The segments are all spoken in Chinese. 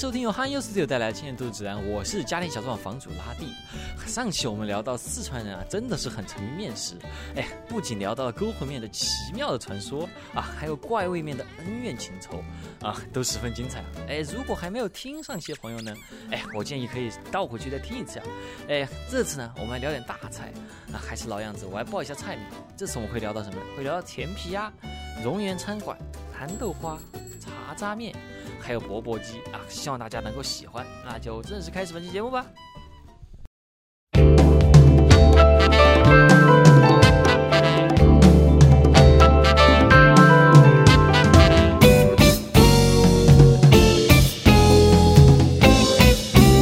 收听由哈优 studio 带来的《千年都市指南》，我是家庭小作坊房主拉蒂。上期我们聊到四川人啊，真的是很沉迷面食。哎，不仅聊到了勾魂面的奇妙的传说啊，还有怪味面的恩怨情仇啊，都十分精彩。哎，如果还没有听上期的朋友呢，哎，我建议可以倒回去再听一次啊。哎，这次呢，我们来聊点大菜啊，还是老样子，我来报一下菜名。这次我们会聊到什么？会聊到甜皮鸭、荣源餐馆、蚕豆花、茶渣面。还有钵钵鸡啊，希望大家能够喜欢，那就正式开始本期节目吧。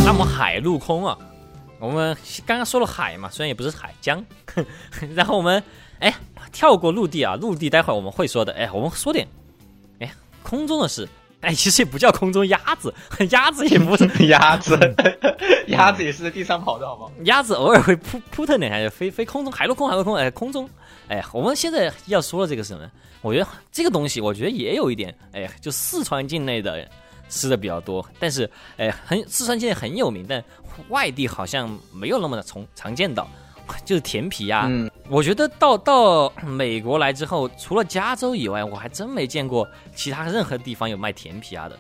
那么海陆空啊，我们刚刚说了海嘛，虽然也不是海江，然后我们哎跳过陆地啊，陆地待会儿我们会说的，哎，我们说点空中的事。哎，其实也不叫空中鸭子，鸭子也不是 鸭子，鸭子也是在地上跑的好吗？鸭子偶尔会扑扑腾两下就飞飞空中，海陆空，海陆空，哎，空中，哎，我们现在要说的这个什么？我觉得这个东西，我觉得也有一点，哎，就四川境内的吃的比较多，但是，哎，很四川境内很有名，但外地好像没有那么的从常见到。就是甜皮鸭，我觉得到到美国来之后，除了加州以外，我还真没见过其他任何地方有卖甜皮鸭的。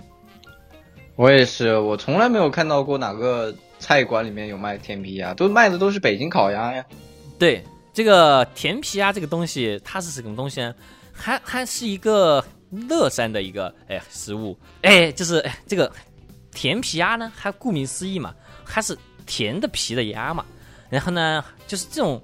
我也是，我从来没有看到过哪个菜馆里面有卖甜皮鸭，都卖的都是北京烤鸭呀。对，这个甜皮鸭这个东西，它是什么东西呢？还还是一个乐山的一个哎食物，哎，就是这个甜皮鸭呢，它顾名思义嘛，它是甜的皮的鸭嘛。然后呢，就是这种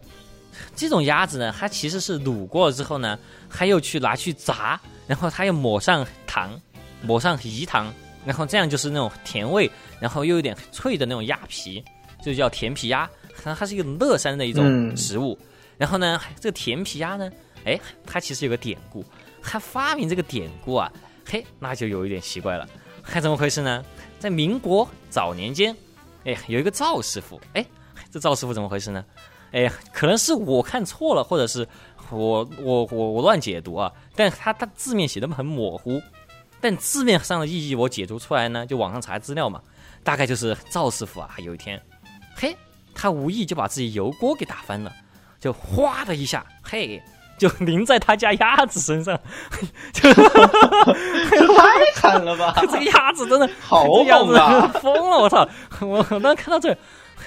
这种鸭子呢，它其实是卤过了之后呢，它又去拿去炸，然后它又抹上糖，抹上饴糖，然后这样就是那种甜味，然后又有点脆的那种鸭皮，就叫甜皮鸭。它它是一个乐山的一种食物。然后呢，这个甜皮鸭呢，哎，它其实有个典故。它发明这个典故啊，嘿，那就有一点奇怪了。还怎么回事呢？在民国早年间，哎，有一个赵师傅，哎。这赵师傅怎么回事呢？哎呀，可能是我看错了，或者是我我我我乱解读啊。但他他字面写的很模糊，但字面上的意义我解读出来呢，就网上查资料嘛，大概就是赵师傅啊，有一天，嘿，他无意就把自己油锅给打翻了，就哗的一下，嘿，就淋在他家鸭子身上，就太惨了吧！这个鸭子真的好疯啊，疯了！我操，我当看到这。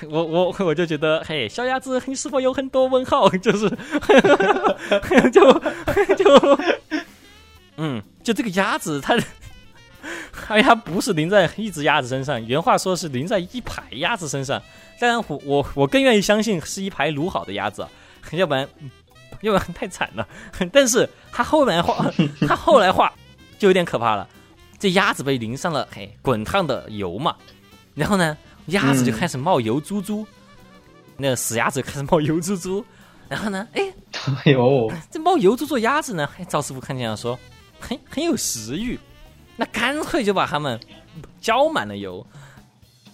我我我就觉得，嘿，小鸭子，你是否有很多问号？就是，就就，嗯，就这个鸭子，它，哎呀，不是淋在一只鸭子身上，原话说是淋在一排鸭子身上。当然，我我我更愿意相信是一排卤好的鸭子，要不然，要不然太惨了。但是他后来画，他后来画就有点可怕了。这鸭子被淋上了嘿滚烫的油嘛，然后呢？鸭子就开始冒油珠珠，那死鸭子开始冒油珠珠，然后呢，哎，哎呦，这冒油珠珠鸭子呢，赵师傅看见了说，很很有食欲，那干脆就把它们浇满了油，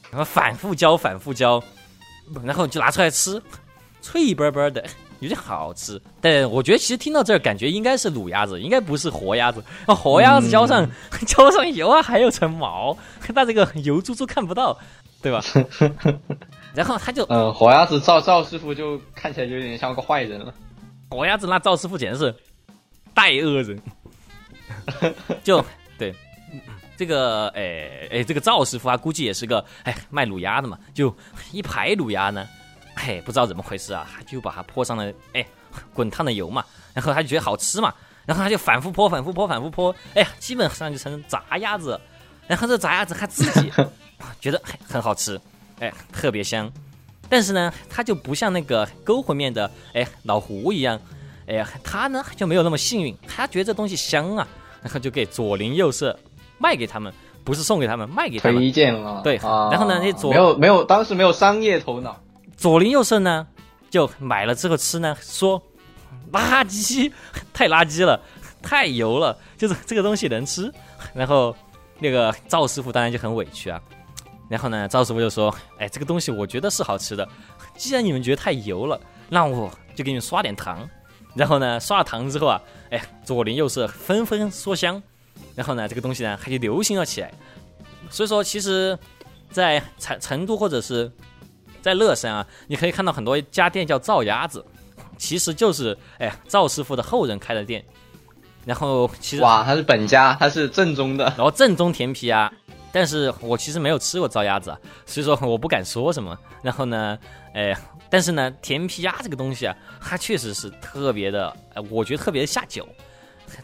然后反复浇，反复浇，然后就拿出来吃，脆啵啵的，有点好吃。但我觉得其实听到这儿，感觉应该是卤鸭子，应该不是活鸭子。活鸭子浇上 浇上油啊，还有层毛，那这个油珠珠看不到。对吧？然后他就嗯，火鸭子赵赵师傅就看起来有点像个坏人了。火鸭子那赵师傅简直是带恶人。就对这个哎哎，这个赵师傅啊，估计也是个哎卖卤鸭的嘛。就一排卤鸭呢，哎，不知道怎么回事啊，就把它泼上了哎滚烫的油嘛。然后他就觉得好吃嘛，然后他就反复泼，反复泼，反复泼，哎呀，基本上就成炸鸭子。然后这炸鸭子他自己。觉得很好吃，哎，特别香，但是呢，它就不像那个勾魂面的哎老胡一样，哎呀，他呢就没有那么幸运，他觉得这东西香啊，然后就给左邻右舍卖给他们，不是送给他们，卖给他们推荐了，对，然后呢，那左没有没有，当时没有商业头脑，左邻右舍呢就买了之后吃呢，说垃圾，太垃圾了，太油了，就是这个东西能吃，然后那个赵师傅当然就很委屈啊。然后呢，赵师傅就说：“哎，这个东西我觉得是好吃的。既然你们觉得太油了，那我就给你们刷点糖。然后呢，刷了糖之后啊，哎，左邻右舍纷纷说香。然后呢，这个东西呢，它就流行了起来。所以说，其实，在成成都或者是在乐山啊，你可以看到很多家店叫赵鸭子，其实就是哎赵师傅的后人开的店。然后其实哇，他是本家，他是正宗的，然后正宗甜皮鸭，但是我其实没有吃过糟鸭子，啊，所以说我不敢说什么。然后呢，哎，但是呢，甜皮鸭这个东西啊，它确实是特别的，我觉得特别的下酒。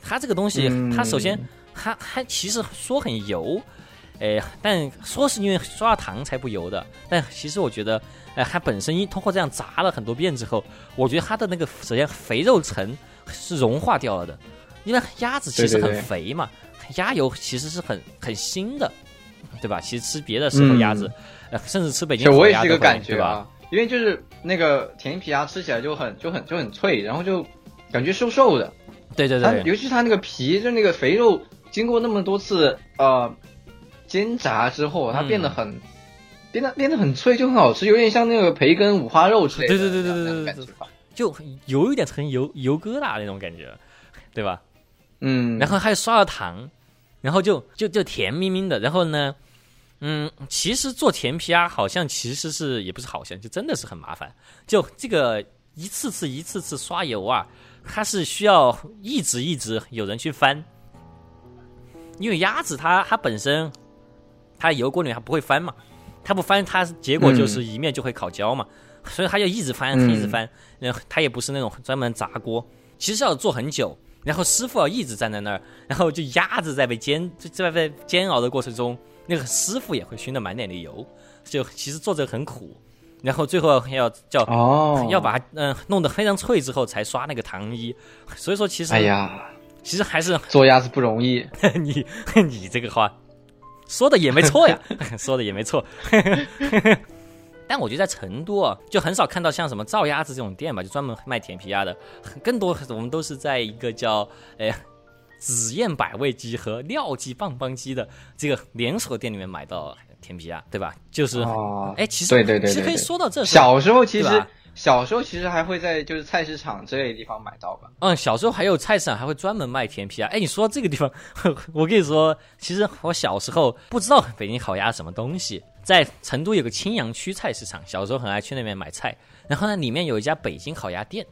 它这个东西，它首先它它其实说很油，哎，但说是因为刷了糖才不油的。但其实我觉得，哎，它本身一通过这样炸了很多遍之后，我觉得它的那个首先肥肉层是融化掉了的，因为鸭子其实很肥嘛，鸭油其实是很很腥的，对吧？其实吃别的时候鸭子，呃，甚至吃北京烤鸭的感觉吧？因为就是那个甜皮鸭吃起来就很就很就很脆，然后就感觉瘦瘦的。对对对，尤其是它那个皮，就那个肥肉，经过那么多次呃煎炸之后，它变得很变得变得很脆，就很好吃，有点像那个培根五花肉之类的。对对对对对对对，就有一点成油油疙瘩那种感觉，对吧？嗯。然后还刷了糖，然后就就就甜咪咪的。然后呢，嗯，其实做甜皮鸭好像其实是也不是好像，就真的是很麻烦。就这个一次次一次次刷油啊。它是需要一直一直有人去翻，因为鸭子它它本身它油锅里面它不会翻嘛，它不翻它结果就是一面就会烤焦嘛，所以它就一直翻一直翻，然后它也不是那种专门炸锅，其实要做很久，然后师傅要一直站在那儿，然后就鸭子在被煎在被煎熬的过程中，那个师傅也会熏得满脸的油，就其实做着很苦。然后最后要叫哦，要把嗯弄得非常脆之后才刷那个糖衣，所以说其实哎呀，其实还是做鸭子不容易。你 你这个话说的也没错呀，说的也没错。但我觉得在成都啊，就很少看到像什么赵鸭子这种店吧，就专门卖甜皮鸭的。更多我们都是在一个叫哎紫燕百味鸡和廖记棒棒鸡的这个连锁店里面买到。甜皮鸭，对吧？就是，哎，其实对对对，其实可以说到这。小时候其实，小时候其实还会在就是菜市场这类地方买到吧。嗯，小时候还有菜市场还会专门卖甜皮鸭。哎，你说这个地方，我跟你说，其实我小时候不知道北京烤鸭什么东西，在成都有个青羊区菜市场，小时候很爱去那边买菜。然后呢，里面有一家北京烤鸭店，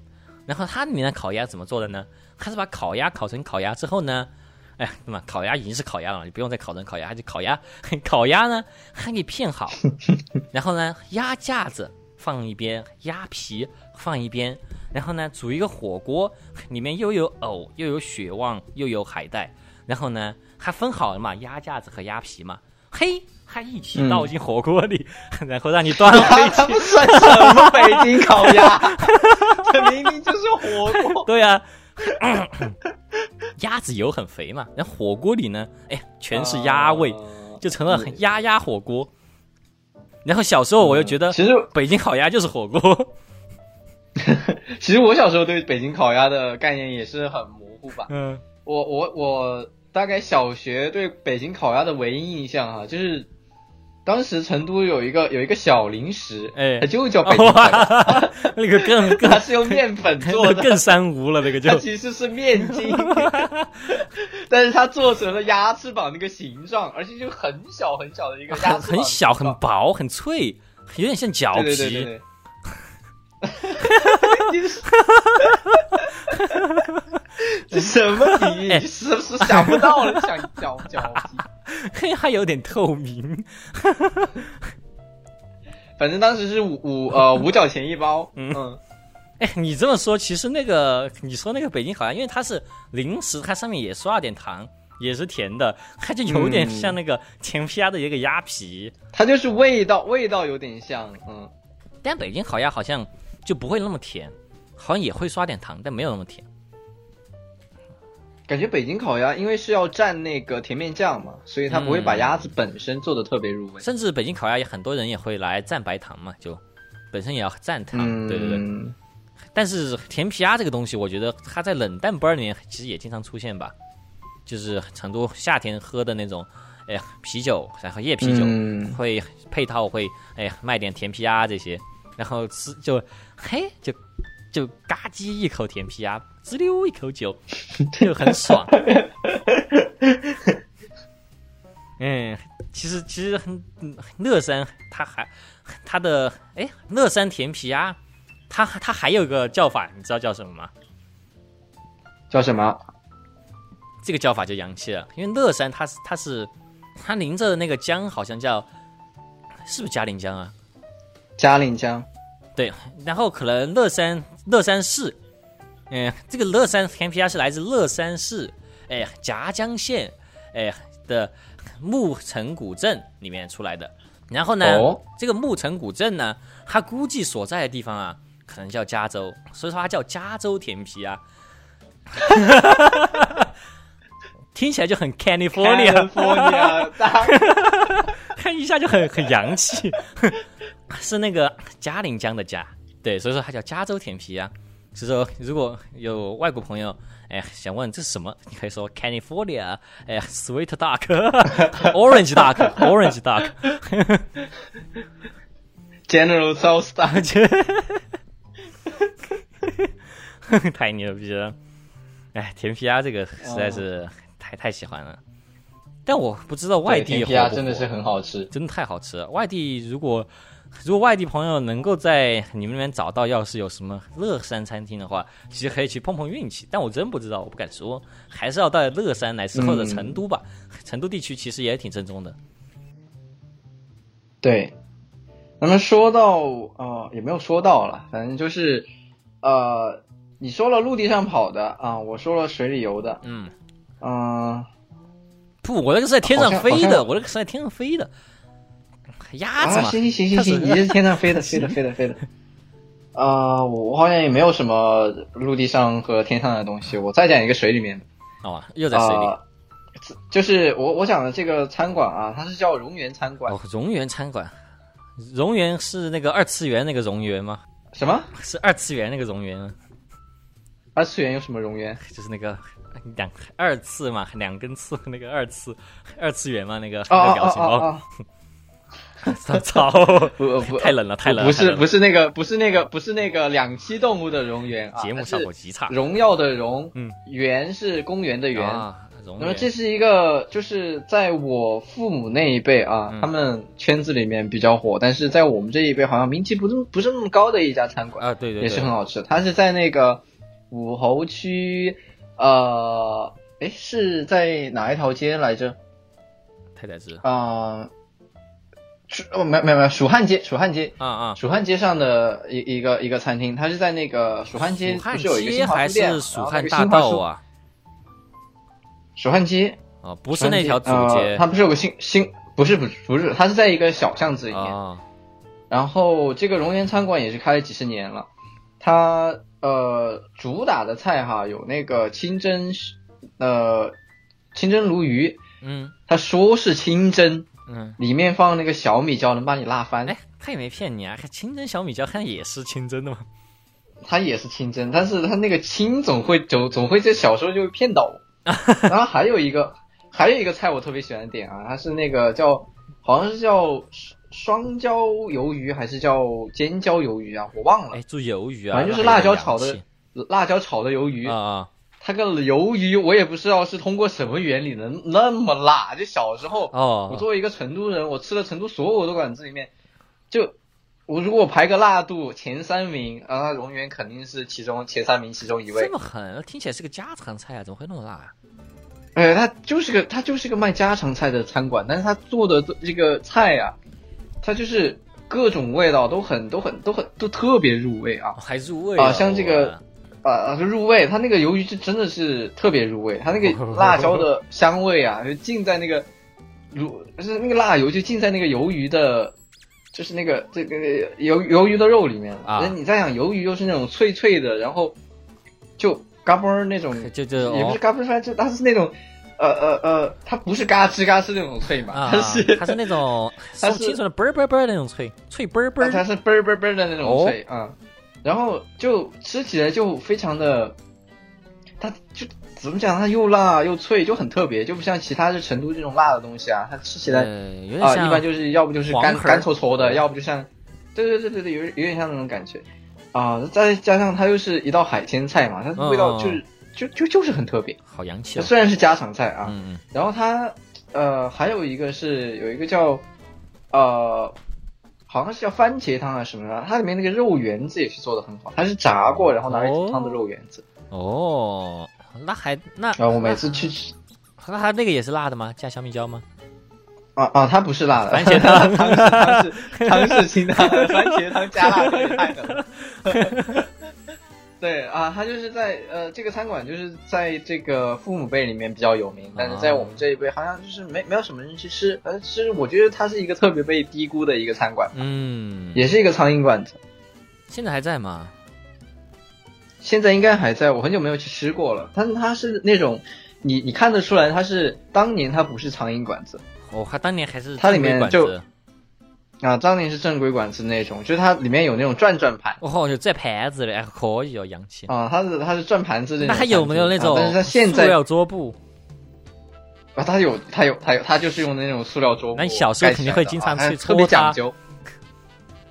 然后它里面的烤鸭怎么做的呢？它是把烤鸭烤成烤鸭之后呢？哎，那么烤鸭已经是烤鸭了，你不用再烤成烤鸭，它就烤鸭。烤鸭呢，还给片好，然后呢，鸭架子放一边，鸭皮放一边，然后呢，煮一个火锅，里面又有藕，又有血旺，又有海带，然后呢，还分好了嘛，鸭架子和鸭皮嘛，嘿，还一起倒进火锅里，然后让你端回 去。不算什么北京烤鸭，这明明就是火锅。对呀。鸭子油很肥嘛，然后火锅里呢，哎，全是鸭味，就成了鸭鸭火锅。然后小时候我又觉得，其实北京烤鸭就是火锅。其实我小时候对北京烤鸭的概念也是很模糊吧。嗯，我我我大概小学对北京烤鸭的唯一印象啊，就是。当时成都有一个有一个小零食，哎，它就叫北京烤鸭，那个更 它是用面粉 做的，更三无了那个就。它其实是面筋，但是它做成了鸭翅膀那个形状，而且就很小很小的一个鸭很小很薄很脆，有点像脚皮。这 什么比喻？你是不是想不到了？想脚脚皮？嘿，还有点透明。反正当时是五五呃五角钱一包。嗯，哎，你这么说，其实那个你说那个北京烤鸭，因为它是零食，它上面也刷了点糖，也是甜的，它就有点像那个甜皮鸭的一个鸭皮。它就是味道味道有点像，嗯。但北京烤鸭好像就不会那么甜，好像也会刷点糖，但没有那么甜。感觉北京烤鸭因为是要蘸那个甜面酱嘛，所以它不会把鸭子本身做的特别入味。甚至北京烤鸭也很多人也会来蘸白糖嘛，就本身也要蘸糖，对对对。但是甜皮鸭这个东西，我觉得它在冷淡班里面其实也经常出现吧，就是成都夏天喝的那种，哎呀啤酒，然后夜啤酒会配套会哎呀卖点甜皮鸭这些，然后吃就嘿就。就嘎叽一口甜皮鸭，滋溜一口酒，就很爽。嗯，其实其实很嗯乐山它还它的哎乐山甜皮鸭，它它还有个叫法，你知道叫什么吗？叫什么？这个叫法就洋气了，因为乐山它是它是它临着的那个江好像叫是不是嘉陵江啊？嘉陵江。对，然后可能乐山乐山市，嗯，这个乐山甜皮鸭是来自乐山市，哎，夹江县，哎的木城古镇里面出来的。然后呢，哦这个木城古镇呢，它估计所在的地方啊，可能叫加州，所以说它叫加州甜皮鸭。听起来就很 California，California 大 看一下就很很洋气，是那个嘉陵江的嘉，对，所以说它叫加州甜皮鸭。所以说，如果有外国朋友，哎，想问这是什么，你可以说 California，哎，Sweet Duck，Orange Duck，Orange Duck，General South Duck，。太牛逼了！哎，甜皮鸭这个实在是太、太喜欢了，但我不知道外地对甜皮鸭真的是很好吃。真的太好吃了。外地如果 如果外地朋友能够在你们那边找到，要是有什么乐山餐厅的话，其实可以去碰碰运气。但我真不知道，我不敢说，还是要到乐山来吃或者成都吧。成都地区其实也挺正宗的。对，那么说到呃，也没有说到了，反正就是呃，你说了陆地上跑的啊，我说了水里游的，嗯，嗯、不，我那个是在天上飞的，我那个是在天上飞的，鸭子。行行行行行，你是天上飞的，飞的飞的飞的。啊、我我好像也没有什么陆地上和天上的东西。我再讲一个水里面的，哦，又在水里。啊就是我我讲的这个餐馆啊，它是叫荣源餐馆。哦，荣源餐馆，荣源是那个二次元那个荣源吗？什么？是二次元那个荣源吗？二次元有什么荣源？就是那个两二次嘛，两根刺那个二次二次元嘛，那个哦那个哦哦表情包。操！不不太冷了，太冷了！不是不是那个不是那个不是那个两栖动物的荣源啊，节目效果极差。荣耀的荣，嗯，园是公园的园。啊，那么这是一个，就是在我父母那一辈啊，嗯他们圈子里面比较火，但是在我们这一辈好像名气不这么不是那么高的一家餐馆，啊，对对对，也是很好吃。它是在那个武侯区，呃，哎，是在哪一条街来着？太宰治啊、蜀哦，没没没，蜀汉街，蜀汉街，啊啊，蜀汉街上的一一个一个餐厅，它是在那个蜀汉街不是有一个新华书店蜀汉大道啊？蜀汉街啊，不是那条主呃，街它不是有个新新不是不是不是，它是在一个小巷子里面。啊然后这个熔岩餐馆也是开了几十年了，它呃主打的菜哈有那个清蒸呃清蒸鲈鱼，嗯他说是清蒸，嗯，里面放那个小米椒能把你辣翻。哎，他也没骗你啊，看清蒸小米椒，看也是清蒸的嘛。它也是清蒸，但是它那个清总会总总会在小时候就会骗到我。然后还有一个还有一个菜我特别喜欢点啊，它是那个叫好像是叫双椒鱿鱼还是叫尖椒鱿鱼啊，我忘了哎，，做鱿鱼啊，反正就是辣椒炒的辣椒炒的鱿鱼。啊啊它个鱿鱼我也不知道是通过什么原理能那么辣，就小时候哦，我作为一个成都人，我吃了成都所有的馆子里面，就我如果排个辣度前三名，啊，那荣源肯定是其中前三名其中一位这。么狠，听起来是个家常菜啊，怎么会那么辣啊？哎，他就是个他就是个卖家常菜的餐馆，但是他做的这个菜啊，他就是各种味道都很都很都很都特别入味啊哦还入味啊像这个哇啊入味，它那个鱿鱼是真的是特别入味，它那个 辣椒的香味啊，就浸在那个如就是那个辣油就浸在那个鱿鱼的。就是那个这个鱿鱿鱼的肉里面，啊那你再想鱿鱼又是那种脆脆的，然后就嘎嘣儿那种 就就也不是哦嘎嘣儿，就它是那种，呃呃呃，它不是嘎吱嘎吱那种脆嘛，啊，它是它是那种 它是送青春的嘣儿嘣儿嘣那种脆脆嘣儿嘣儿，它是嘣儿嘣的那种哦脆啊、然后就吃起来就非常的，它就怎么讲，它又辣又脆，就很特别，就不像其他是成都这种辣的东西啊，它吃起来啊、一般就是要不就是干干搓搓的，要不就像，对对对对对，有有点像那种感觉。啊、再加上它又是一道海鲜菜嘛，它的味道就是、就就就是很特别，好洋气啊，虽然是家常菜啊，嗯嗯。然后它呃，还有一个是有一个叫呃，好像是叫番茄汤啊什么的，它里面那个肉圆子也是做的很好，它是炸过然后拿来煮汤的肉圆子。哦，那还那然后我每次去吃那它那个也是辣的吗？加小米椒吗？啊啊，它不是辣的，番茄汤 汤是汤是清汤，番茄汤加辣就太狠了。对啊，他就是在呃这个餐馆就是在这个父母辈里面比较有名，但是在我们这一辈好像就是没没有什么人去吃。呃，其实我觉得它是一个特别被低估的一个餐馆，嗯，也是一个苍蝇馆子。现在还在吗？现在应该还在，我很久没有去吃过了。但是它是那种你你看得出来，它是当年它不是苍蝇馆子哦，它当年还是它里面就馆子啊，张宁是正规馆子那种，就是它里面有那种转转盘哦，就转盘子的，还可以哦，洋气。啊，它是它是转盘子那种那。还有没有那种啊但是它现在塑料桌布？啊，它有它有它有，它就是用的那种塑料桌布那你小时候肯定会经常去啊特别讲究。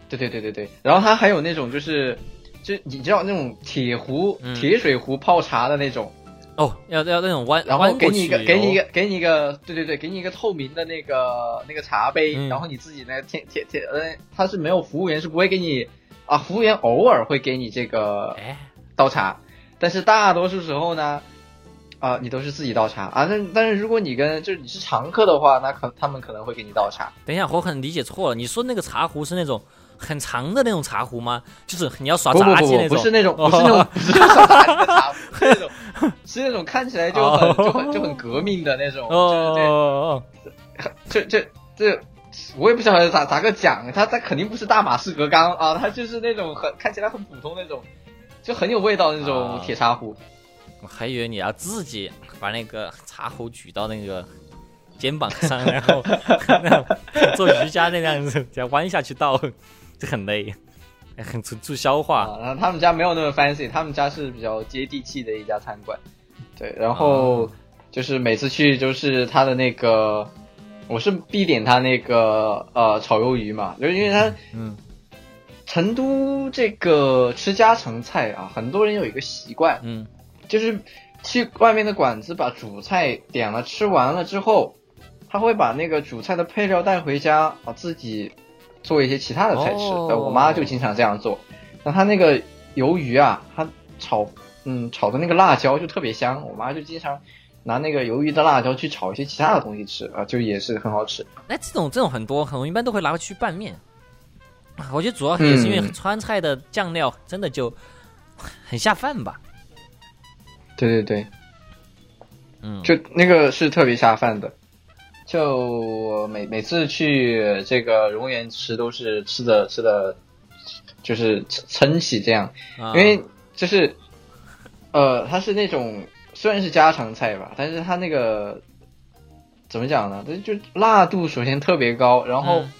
对对对对对，然后它还有那种就是。就你知道那种铁壶、嗯铁水壶泡茶的那种，哦，要要那种弯，然后给你一个，给你一哦个，给你一个，对对对，给你一个透明的那个那个茶杯，嗯然后你自己呢，贴贴贴，嗯，他是没有服务员是不会给你啊，服务员偶尔会给你这个哎，倒茶，但是大多数时候呢，啊，你都是自己倒茶啊。但但是如果你跟就是你是常客的话，那可他们可能会给你倒茶。等一下，我可能理解错了。你说那个茶壶是那种很长的那种茶壶吗？就是你要耍杂技那种？不是那种，哦不是那种，不是耍杂技的茶壶，是那种，是那种看起来就很就很就很革命的那种，哦就是对。哦这这这，我也不晓得咋咋个讲，他他肯定不是大马士革钢啊，他就是那种很看起来很普通那种，就很有味道的那种啊铁茶壶。我还以为你要自己把那个茶壶举到那个 肩膀上，然后做瑜伽那样子，这样弯下去倒，这很累，很助助消化。啊，然后他们家没有那么 fancy，他们家是比较接地气的一家餐馆。对，然后就是每次去就是他的那个，我是必点他那个呃炒鱿鱼嘛，就是因为他嗯成都这个吃家常菜啊，很多人有一个习惯，嗯就是去外面的馆子把主菜点了吃完了之后，他会把那个主菜的配料带回家把，自己做一些其他的菜吃。我妈就经常这样做。那她那个鱿鱼啊，她炒嗯炒的那个辣椒就特别香，我妈就经常拿那个鱿鱼的辣椒去炒一些其他的东西吃啊，就也是很好吃。哎，这种这种很多，很多一般都会拿回去拌面。啊我觉得主要也是因为嗯川菜的酱料真的就很下饭吧。对对对，嗯，就那个是特别下饭的。就我每每次去这个荣源吃，都是吃的吃的，就是撑撑起这样，啊因为就是，呃，它是那种虽然是家常菜吧，但是它那个怎么讲呢？它就辣度首先特别高，然后嗯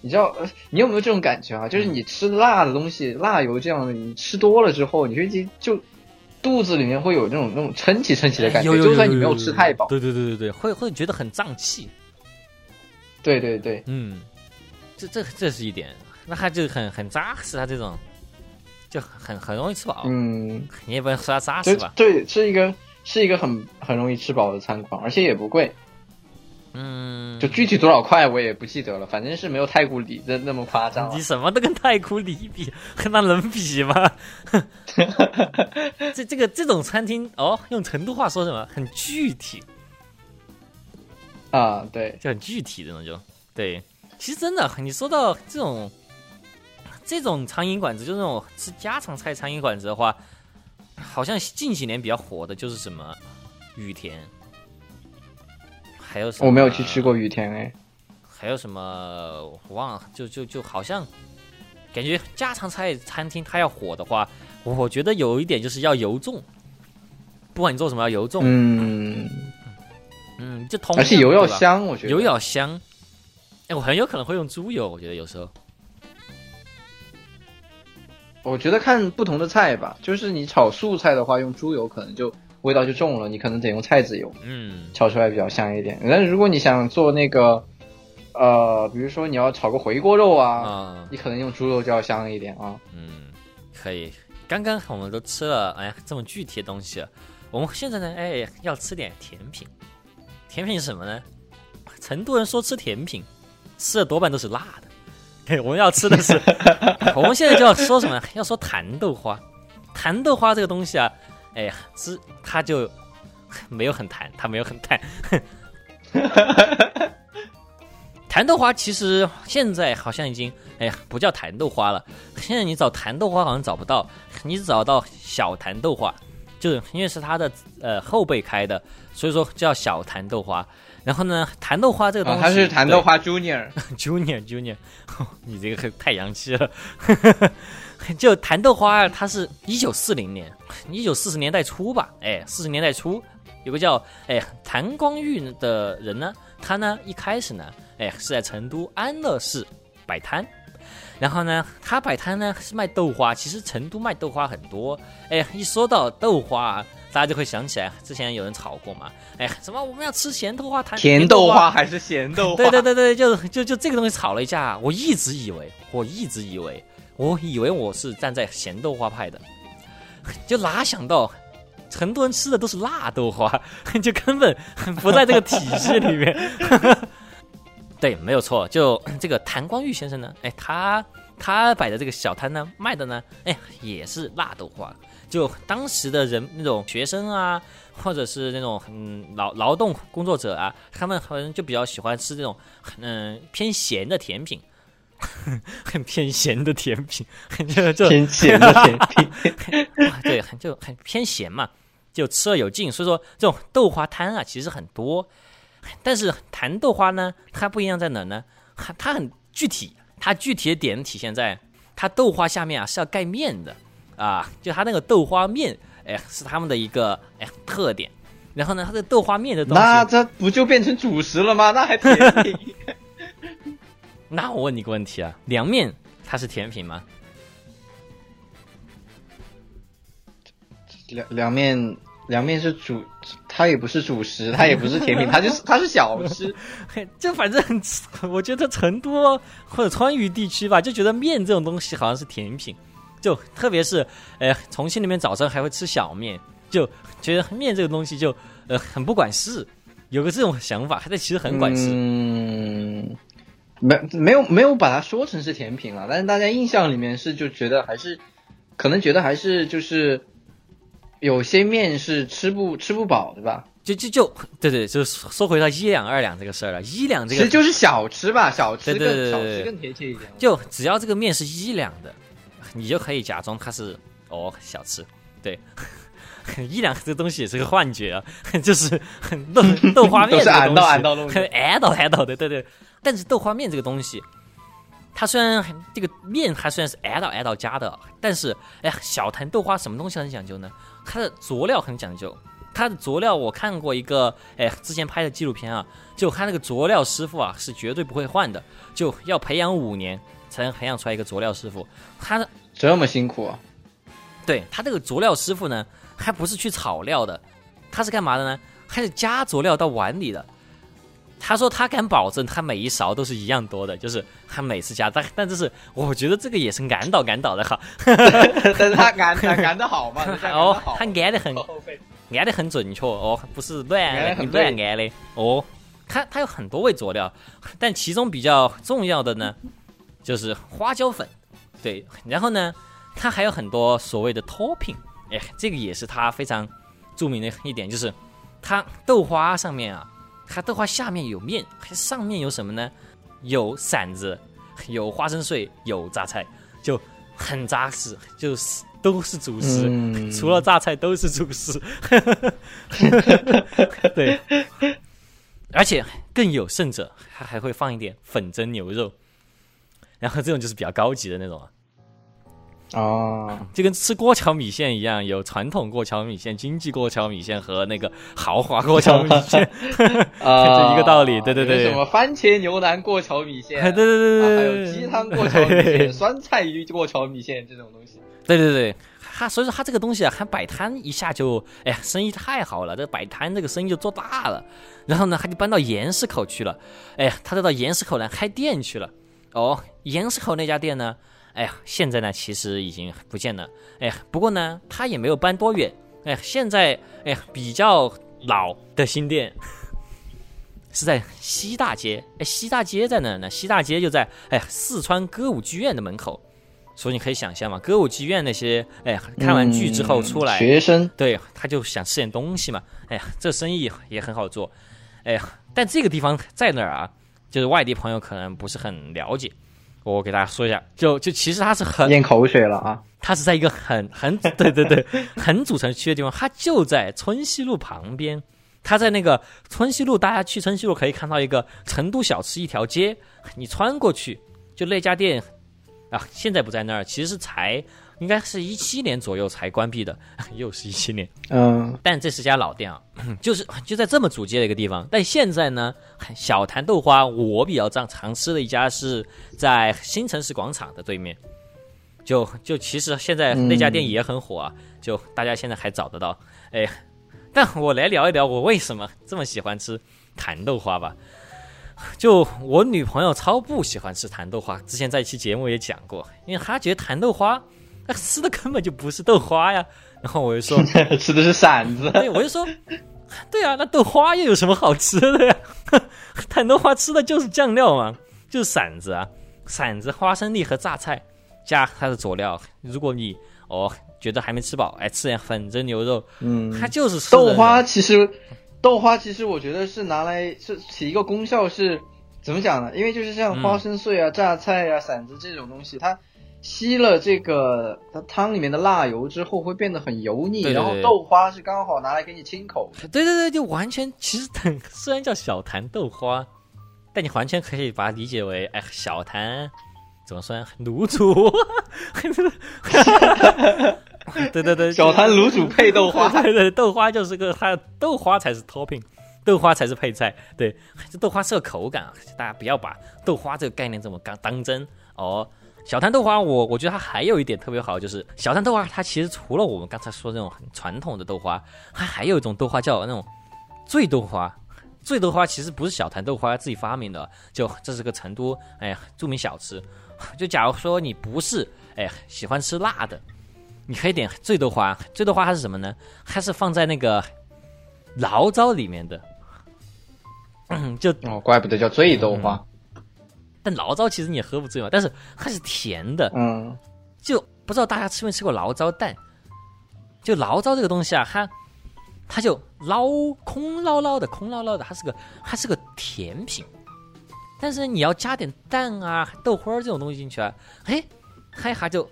你知道，呃你有没有这种感觉啊？就是你吃辣的东西，辣油这样的，你吃多了之后，你会就就肚子里面会有那种那种撑起撑起的感觉，就算你没有吃太饱，对对对对对，会会觉得很胀气。对对对，嗯，这这这是一点，那他就很很扎实，他这种就很很容易吃饱。嗯，你也不能说他扎实吧？对，是一个是一个很很容易吃饱的餐馆，而且也不贵。嗯，就具体多少块我也不记得了，反正是没有太古里的那么夸张了你。什么都跟太古里比，和那能比吗？这这个这种餐厅哦，用成都话说什么？很具体，啊，对，就很具体这种就对。其实真的，你说到这种这种苍蝇馆子，就那种吃家常菜苍蝇馆子的话，好像近几年比较火的就是什么雨田，还有什么？我没有去吃过雨田哎。还有什么？我忘了，就就就好像感觉家常菜餐厅它要火的话，我觉得有一点就是要油重，不管你做什么要油重，嗯，嗯，就同而且油要，香，我觉得。油要香。哎，我很有可能会用猪油，我觉得有时候，我觉得看不同的菜吧，就是你炒素菜的话，用猪油可能就味道就重了，你可能得用菜籽油嗯炒出来比较香一点。但是如果你想做那个，呃，比如说你要炒个回锅肉啊，嗯你可能用猪肉就要香一点啊。嗯，可以。刚刚我们都吃了，哎呀，这么具体的东西，我们现在呢，哎，要吃点甜品。甜品是什么呢？成都人说吃甜品，吃的多半都是辣的。对，我们要吃的是，我们现在就要说什么？要说糖豆花。糖豆花这个东西啊，哎呀，吃它就没有很弹，他没有很弹。弹豆花其实现在好像已经哎呀不叫弹豆花了，现在你找弹豆花好像找不到，你只找到小弹豆花，就是因为是他的呃后辈开的，所以说叫小弹豆花。然后呢，弹豆花这个东西，它是弹豆花 Junior Junior Junior，你这个太洋气了。就弹豆花啊，它是一九四零年，一九四十年代初吧，哎，四十年代初有个叫哎谭光玉的人呢，他呢一开始呢。哎，是在成都安乐市摆摊，然后呢，他摆摊呢是卖豆花。其实成都卖豆花很多。哎，一说到豆花，大家就会想起来，之前有人炒过嘛？哎，什么我们要吃咸豆花、谈甜豆花还是咸豆 花？对对对对，就就就这个东西炒了一架。我一直以为，我一直以为，我以为我是站在咸豆花派的，就哪想到，成都人吃的都是辣豆花，就根本 不在这个体系里面。对，没有错，就这个谭光玉先生呢，哎，他他摆的这个小摊呢，卖的呢，哎，也是辣豆花。就当时的人那种学生啊，或者是那种嗯劳劳动工作者啊，他们可能就比较喜欢吃这种嗯偏咸的甜品，很偏咸的甜品，就就偏咸的甜品，对，就很偏咸嘛，就吃了有劲。所以说这种豆花摊啊，其实很多。但是蚕豆花呢，它不一样在哪呢？它它很具体，它具体的点体现在它豆花下面啊是要盖面的啊，就它那个豆花面，哎，是他们的一个哎特点。然后呢，它的豆花面的东西，那这不就变成主食了吗？那还甜品？那我问你个问题啊，凉面它是甜品吗？凉凉面。凉面是主，它也不是主食，它也不是甜品，它就是它是小吃。就反正 我觉得成都或者川渝地区吧，就觉得面这种东西好像是甜品，就特别是呃重庆那边早上还会吃小面，就觉得面这个东西就呃很不管事，有个这种想法，它其实很管事。嗯，没没有没有把它说成是甜品了，但是大家印象里面是就觉得还是可能觉得还是就是。有些面是吃不吃不饱，对吧？就就就对对，就说回到一两二两这个事儿了。一两这个其实就是小吃吧，小吃更小吃更贴切一点。就只要这个面是一两的，你就可以假装它是哦小吃。对，一两这东西也是个幻觉啊，就是豆豆花面这个东西，按到按到按到按到的，对对。但是豆花面这个东西。它虽然这个面它虽然是挨到挨到家的，但是哎，小坛豆花什么东西很讲究呢？它的佐料很讲究。它的佐料我看过一个哎，之前拍的纪录片啊，就他那个佐料师傅啊是绝对不会换的，就要培养五年才能培养出来一个佐料师傅。他这么辛苦啊？对他这个佐料师傅呢，还不是去炒料的，他是干嘛的呢？还是加佐料到碗里的。他说他敢保证，他每一勺都是一样多的，就是他每次加，但但这是我觉得这个也是按倒按倒的哈。但是他按他按的好嘛？哦，他按的很，按的很准确哦，不是乱乱按的哦。他他有很多味佐料，但其中比较重要的呢，就是花椒粉。对，然后呢，他还有很多所谓的 topping，哎，这个也是他非常著名的一点，就是他豆花上面啊。它豆花下面有面，还上面有什么呢？有馓子，有花生碎，有榨菜，就很扎实，就是都是主食，除了榨菜都是主食。对，而且更有甚者，还还会放一点粉蒸牛肉，然后这种就是比较高级的那种。哦，就跟吃过桥米线一样，有传统过桥米线、经济过桥米线和那个豪华过桥米线，啊，一个道理。对对对，什么番茄牛腩过桥米线，对对对对，还有鸡汤过桥米线、酸菜鱼过桥米线这种东西。对对对，他所以说他这个东西啊，他摆摊一下就，哎呀，生意太好了，这摆摊这个生意就做大了。然后呢，他就搬到盐市口去了，哎呀，他就到盐市口来开店去了。哦，盐市口那家店呢？哎呀，现在呢，其实已经不见了。哎呀，不过呢，他也没有搬多远。哎，现在哎呀，比较老的新店，是在西大街。哎，西大街在哪呢？西大街就在哎四川歌舞剧院的门口。所以你可以想象嘛，歌舞剧院那些哎看完剧之后出来，学生对他就想吃点东西嘛。哎呀，这生意也很好做。哎呀，但这个地方在哪儿啊？就是外地朋友可能不是很了解，我给大家说一下，就就其实它是很咽口水了啊。它是在一个很很 对对对很主城区的地方，它就在春熙路旁边。它在那个春熙路，大家去春熙路可以看到一个成都小吃一条街，你穿过去就那家店。啊，现在不在那儿，其实是才应该是一七年左右才关闭的，又是一七年。嗯，但这是家老店啊，就是就在这么主街的一个地方。但现在呢，小谭豆花我比较常常吃的一家是在新城市广场的对面，就就其实现在那家店也很火啊，就大家现在还找得到。哎，但我来聊一聊我为什么这么喜欢吃谭豆花吧。就我女朋友超不喜欢吃糖豆花，之前在一期节目也讲过，因为她觉得糖豆花那吃的根本就不是豆花呀。然后我就说 吃的是馓子，对，我就说，对啊，那豆花又有什么好吃的呀？蚕豆花吃的就是酱料嘛，就是馓子啊，馓子、花生粒和榨菜加它的佐料。如果你哦觉得还没吃饱，哎，吃点粉蒸牛肉，嗯，它就是豆花，其实。豆花其实我觉得是拿来是起一个功效是怎么讲呢？因为就是像花生碎啊、榨菜啊、馓子这种东西，它吸了这个它汤里面的辣油之后会变得很油腻，然后豆花是刚好拿来给你清口。对对对，就完全其实虽然叫小坛豆花，但你完全可以把它理解为哎小坛怎么说卤煮。对对对，小坛卤煮配豆花，对对，豆花就是个它豆花才是 topping，豆花才是配菜。对，这豆花是个口感啊，大家不要把豆花这个概念这么刚当真哦。小摊豆花，我我觉得它还有一点特别好，就是小摊豆花它其实除了我们刚才说这种很传统的豆花，它还有一种豆花叫那种醉豆花。醉豆花其实不是小坛豆花自己发明的，就这是个成都哎著名小吃。就假如说你不是哎喜欢吃辣的。你可以点最多花，最多花它是什么呢？它是放在那个醪糟里面的，就哦，怪不得叫醉豆花。但醪糟其实你也喝不醉嘛，但是它是甜的。嗯，就不知道大家吃没吃过醪糟蛋？就醪糟这个东西啊，它它就捞空捞捞的，空捞捞的，它是个它是个甜品。但是你要加点蛋啊、豆花这种东西进去啊，哎，它一下就。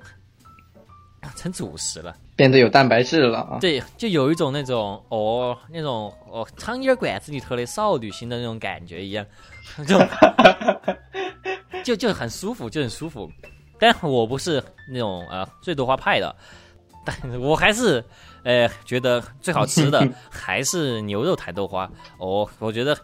成主食了，变得有蛋白质了啊！对，就有一种那种哦，那种哦，苍蝇馆子里头的少女心的那种感觉一样，就就就很舒服，就很舒服。但我不是那种呃最多花派的，但我还是呃觉得最好吃的 还是牛肉台豆花。哦，我觉得。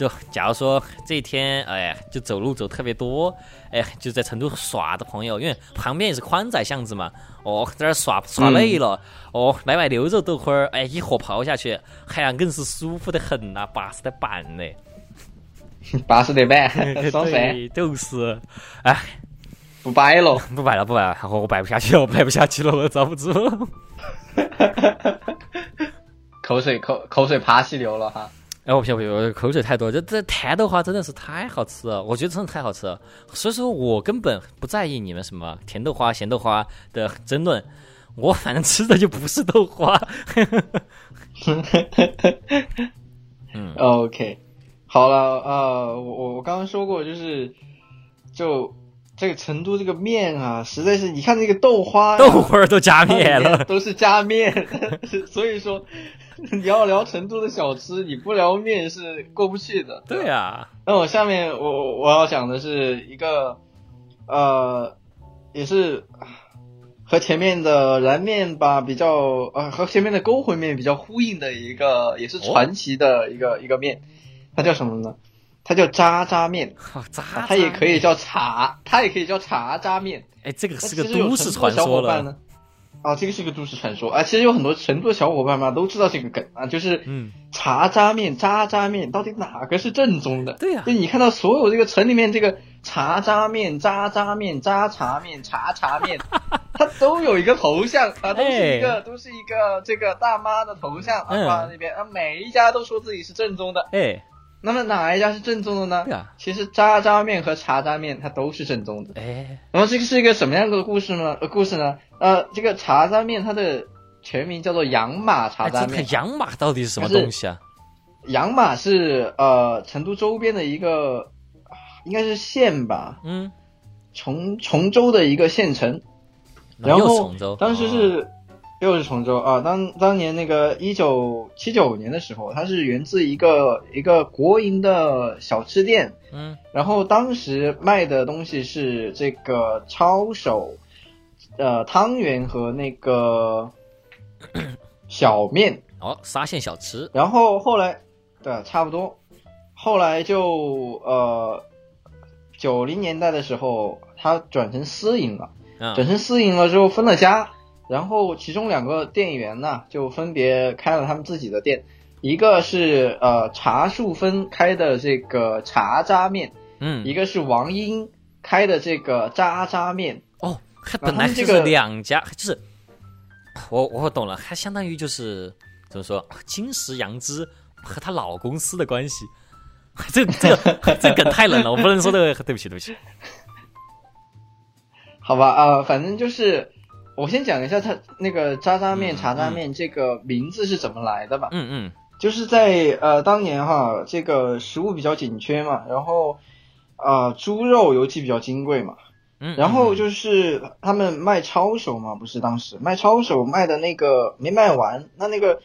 就假如说这一天，哎，就走路走特别多，哎，就在成都耍的朋友，因为旁边也是宽窄巷子嘛，哦，在那耍耍累了，哦，来碗牛肉豆花儿，哎，一盒泡下去，哎呀，更是舒服的很呐，巴适的板嘞，巴适的板，爽噻，就是，哎，不摆了，不摆了，不摆了，我摆不下去了，我摆不下去了，我遭不住，口水口口水爬起流了哈。哎，我不行不行，我口水太多。这这甜豆花真的是太好吃了，我觉得真的太好吃了。所以说我根本不在意你们什么甜豆花、咸豆花的争论，我反正吃的就不是豆花。嗯，OK，好了啊，我我我刚刚说过，就是就这个成都这个面啊，实在是你看那个豆花，豆花都加面了，都是加面，所以说。你要聊成都的小吃，你不聊面是过不去的。对呀，那我下面我我要讲的是一个，呃，也是和前面的燃面吧比较，呃，和前面的勾魂面比较呼应的一个，也是传奇的一个一个面，它叫什么呢？它叫渣渣面，渣它也可以叫茶，它也可以叫茶渣面。哎，这个是个都市传说了。啊，这个是个都市传说啊！其实有很多成都的小伙伴嘛都知道这个梗啊，就是嗯，茶渣面、渣渣面到底哪个是正宗的？对呀，就你看到所有这个城里面这个茶渣面、渣渣面、渣茶面、茶茶面，它都有一个头像啊，都是一个都是一个这个大妈的头像啊，放在那边啊，每一家都说自己是正宗的，哎，那么哪一家是正宗的呢其实渣渣面和茶渣面它都是正宗的。哎，然后这个是一个什么样的故事呢？呃，故事呢？呃，这个茶渣面它的全名叫做养马茶渣面。个养马到底是什么东西啊？养马是呃成都周边的一个，应该是县吧，嗯，崇崇州的一个县城。然后当时哦是、又是崇州啊，当当年那个一九七九年的时候，它是源自一个一个国营的小吃店，嗯。然后当时卖的东西是这个抄手、呃汤圆和那个 小面，哦，沙县小吃，然后后来对差不多，后来就呃九零年代的时候，它转成私营了。嗯。转成私营了之后分了家，然后其中两个店员呢就分别开了他们自己的店，一个是呃茶树芬开的这个茶渣面，嗯，一个是王英开的这个渣渣面。哦，它本来就是后这个两家，就是我我懂了，它相当于就是怎么说，金石杨枝和她老公司的关系。这这个这梗太冷了，我不能说这个，对不起对不起。好吧，啊、反正就是我先讲一下它那个渣渣面、嗯茶渣面这个名字是怎么来的吧。嗯嗯。就是在呃当年哈，这个食物比较紧缺嘛，然后呃猪肉尤其比较金贵嘛，嗯，然后嗯就是他们卖抄手嘛，不是当时卖抄手卖的那个没卖完，那那个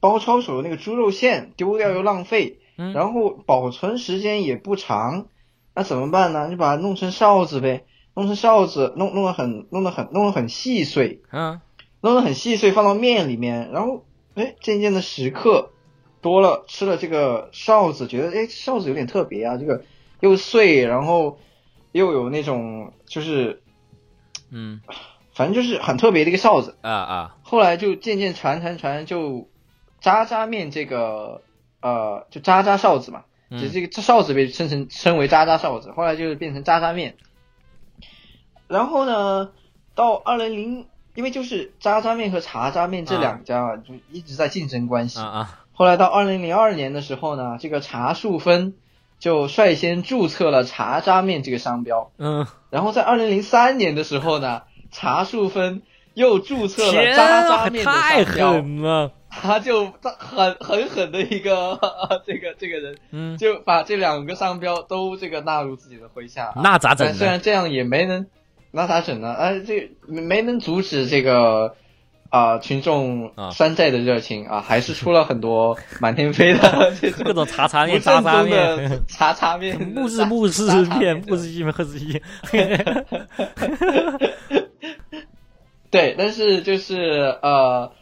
包抄手的那个猪肉馅丢掉又浪费，嗯。然后保存时间也不长，那怎么办呢？就把它弄成哨子呗，弄成哨子，弄弄得很弄得很弄得很细碎，嗯弄得很细碎，放到面里面，然后哎，渐渐的食客多了，吃了这个哨子，觉得哎，哨子有点特别啊，这个又碎，然后又有那种就是嗯 反正就是很特别的一个哨子。啊啊后来就渐渐传传传，就渣渣面这个呃，就渣渣哨子嘛，嗯就这个哨子被称成称为渣渣哨子，后来就是变成渣渣面。然后呢，到二零零，因为就是渣渣面和茶渣面这两家啊，就一直在竞争关系。啊啊后来到二零零二年的时候呢，这个茶树芬就率先注册了茶渣面这个商标。嗯，然后在二零零三年的时候呢，茶树芬又注册了渣渣啊，面的商标，狠了。他就很很狠的一个 这个这个人，嗯，就把这两个商标都这个纳入自己的麾下。那咋整虽然这样也没能，那咋整呢？哎，这没没能阻止这个啊、群众啊山寨的热情啊，还是出了很多满天飞的 这种各种茶茶面、不渣渣面、茶茶面、木质木质渣渣面、木质一面、木质一。对，但是就是呃，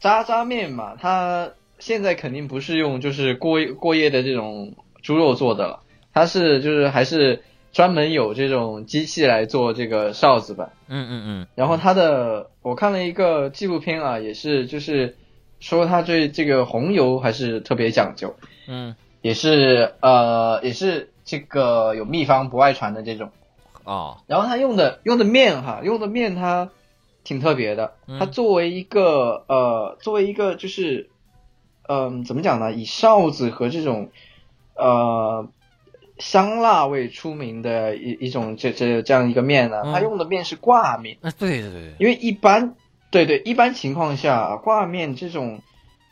渣渣面嘛，它现在肯定不是用就是过过夜的这种猪肉做的了，它是就是还是专门有这种机器来做这个哨子吧。嗯嗯嗯然后它的我看了一个纪录片啊，也是就是说它对这个红油还是特别讲究，嗯，也是呃也是这个有秘方不外传的这种。哦，然后他用的用的面哈，用的面它挺特别的。嗯它作为一个呃，作为一个就是，嗯、怎么讲呢？以哨子和这种呃香辣味出名的一一种这这这样一个面呢，嗯。它用的面是挂面，啊，对对对。对，因为一般对对一般情况下挂面这种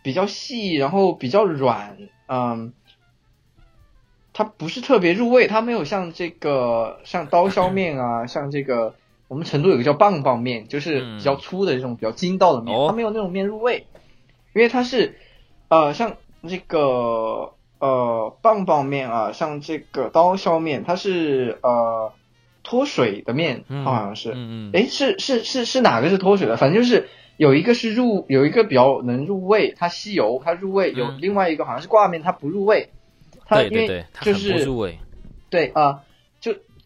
比较细，然后比较软，嗯。它不是特别入味，它没有像这个像刀削面啊，像这个我们成都有个叫棒棒面，就是比较粗的这种比较筋道的面，哦。它没有那种面入味，因为它是呃像这个呃棒棒面啊，像这个刀削面，它是呃脱水的面，嗯好像是，嗯嗯，诶，是是是是哪个是脱水的？反正就是有一个是入，有一个比较能入味，它吸油，它入味；有嗯另外一个好像是挂面，它不入味。它因为对对对，它就是入味。对啊、就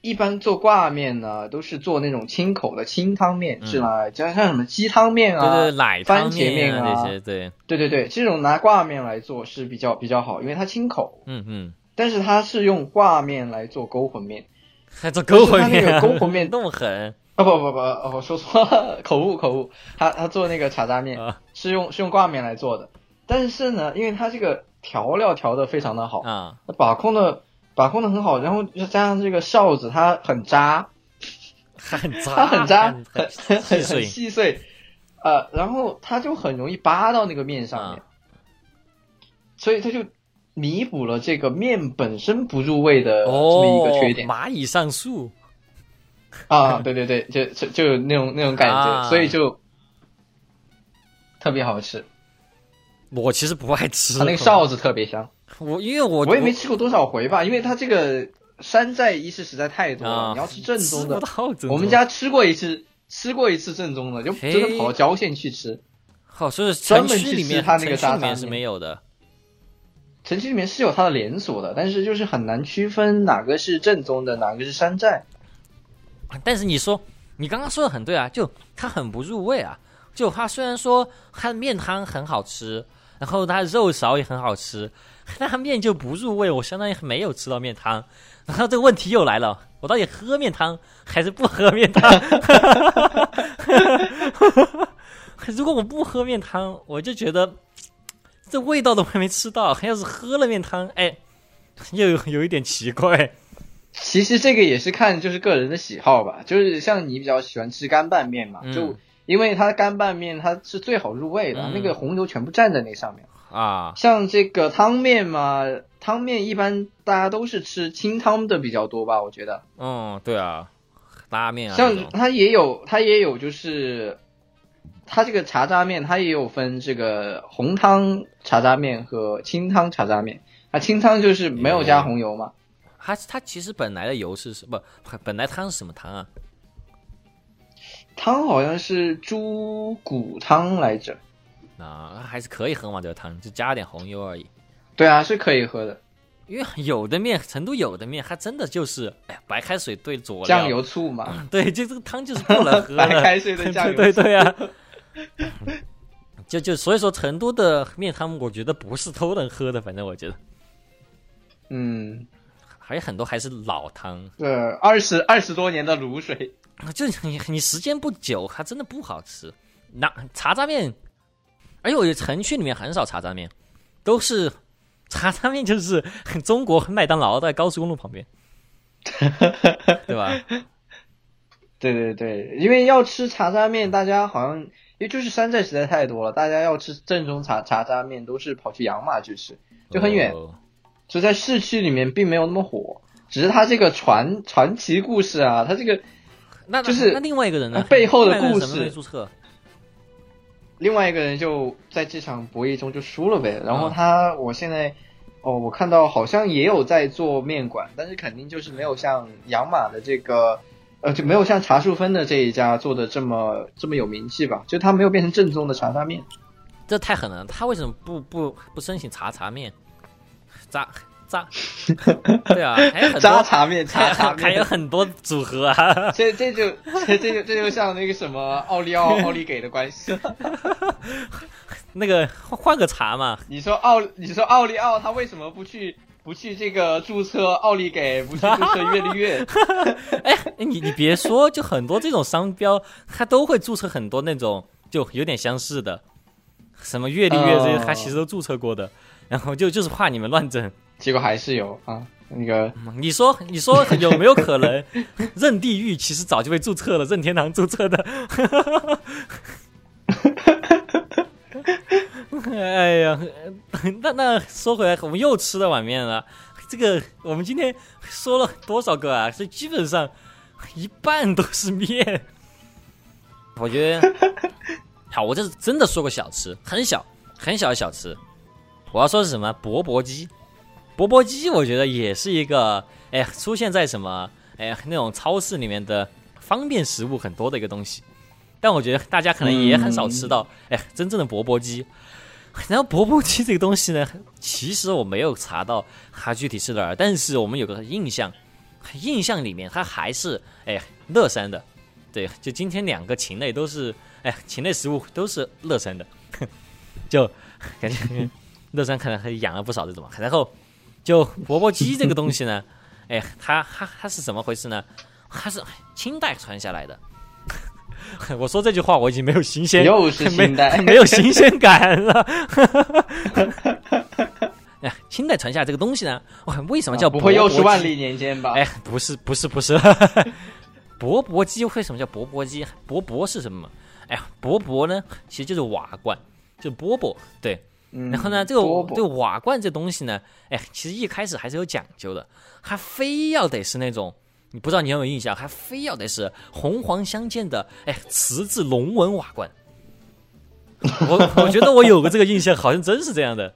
一般做挂面呢，都是做那种清口的清汤面，嗯是吧？加上什么鸡汤面啊，对对，奶汤番茄面啊啊这些，对，对对对，这种拿挂面来做是比较比较好，因为它清口。嗯嗯，但是它是用挂面来做勾魂面 还做勾魂面它那面，个勾魂面 那么狠啊！不不不，哦我说错了，口误口误。他他做那个茶渣面，啊！是用是用挂面来做的，但是呢，因为它这个调料调的非常的好，啊，它把控的把控的很好，然后再加上这个哨子它很扎，很渣，它很扎，很很很很细碎呃，然后它就很容易扒到那个面上面，啊所以它就弥补了这个面本身不入味的这么哦一个缺点。蚂蚁上树，啊，对对对，就就就有那种那种感觉，啊所以就特别好吃。我其实不爱吃它那个哨子特别香，我因为我我也没吃过多少回吧，因为它这个山寨一是实在太多了。啊，你要吃正宗的我们家吃过一次，吃过一次正宗的，就真的跑到郊县去吃。好，所以专门城区里面去吃它那个城区里面是没有的城区里面是有它的连锁的，但是就是很难区分哪个是正宗的，哪个是山寨。但是你说，你刚刚说的很对啊，就它很不入味啊。就它虽然说它的面汤很好吃，然后它肉勺也很好吃，但它面就不入味，我相当于没有吃到面汤。然后这个问题又来了，我到底喝面汤还是不喝面汤？如果我不喝面汤，我就觉得这味道都还没吃到，要是喝了面汤，哎，又有有一点奇怪。其实这个也是看就是个人的喜好吧，就是像你比较喜欢吃干拌面嘛，嗯就因为它干拌面它是最好入味的，嗯那个红油全部蘸在那上面。啊，像这个汤面嘛，汤面一般大家都是吃清汤的比较多吧，我觉得。嗯，对啊，拉面啊，像它也有，它也有就是，它这个茶渣面它也有分这个红汤茶渣面和清汤茶渣面。啊，清汤就是没有加红油嘛，它它其实本来的油是什不？本来汤是什么汤啊？汤好像是猪骨汤来着。啊，还是可以喝嘛，这个汤就加点红油而已。对啊，是可以喝的，因为有的面，成都有的面，它真的就是，哎呀，白开水兑佐料，酱油醋嘛，对，就这个汤就是不能喝的。白开水的酱油对对对啊。就就所以说，成都的面汤，我觉得不是都能喝的，反正我觉得嗯，还有很多还是老汤，对，二十二十多年的卤水，就你你时间不久，它真的不好吃。那茶渣面，而且我觉得城区里面很少茶渣面，都是 茶渣面，就是很中国麦当劳在高速公路旁边，对吧？对对对，因为要吃茶渣面，大家好像因为就是山寨实在太多了，大家要吃正宗茶茶渣面都是跑去养马去吃，就很远，哦所以在市区里面并没有那么火。只是他这个传传奇故事啊，他这个那就是那另外一个人呢？背后的故事注册？另外一个人就在这场博弈中就输了呗。然后啊他，我现在哦，我看到好像也有在做面馆，但是肯定就是没有像养马的这个，呃，就没有像茶树芬的这一家做的这么这么有名气吧？就他没有变成正宗的茶沙面。这太狠了！他为什么不不不申请茶茶面？渣渣，对啊，还有很多渣茶面、茶茶还有，很多组合啊。这这就这这就这就像那个什么奥利奥 奥利给的关系。那个换换个茶嘛，你说奥你说奥利奥他为什么不去不去这个注册奥利给，不去注册月历月？哎，你你别说，就很多这种商标，他都会注册很多那种就有点相似的，什么月历月这些，哦它其实都注册过的。然后就就是怕你们乱整。结果还是有啊，那个你说你说有没有可能，任地狱其实早就被注册了，任天堂注册的？哎呀，那那说回来，我们又吃了碗面了。这个我们今天说了多少个啊？所以基本上一半都是面。我觉得，好，我这是真的说过小吃，很小很小的小吃。我要说是什么？钵钵鸡。钵钵鸡，我觉得也是一个，哎，出现在什么，哎，那种超市里面的方便食物很多的一个东西。但我觉得大家可能也很少吃到，哎，真正的钵钵鸡。然后钵钵鸡这个东西呢，其实我没有查到它具体是哪儿，但是我们有个印象，印象里面它还是哎乐山的。对，就今天两个禽类都是，哎，禽类食物都是乐山的，就感觉乐山可能还养了不少这种。然后就钵钵鸡这个东西呢，哎，它它它是怎么回事呢？它是清代传下来的。我说这句话我已经没有新鲜，又是清代没 没有新鲜感了。哎清代传下来这个东西呢？哇，为什么叫啊不会又是钵钵鸡万历年间吧？哎，不是不是不是，钵钵鸡为什么叫钵钵鸡？钵钵是什么？哎呀，钵钵呢，其实就是瓦罐，就是饽饽。对，嗯然后呢，这个这个瓦罐这东西呢，哎，其实一开始还是有讲究的，还非要得是那种。你不知道你有没有印象，还非要得是红黄相间的，哎，瓷质龙纹瓦罐。我我觉得我有个这个印象，好像真是这样的，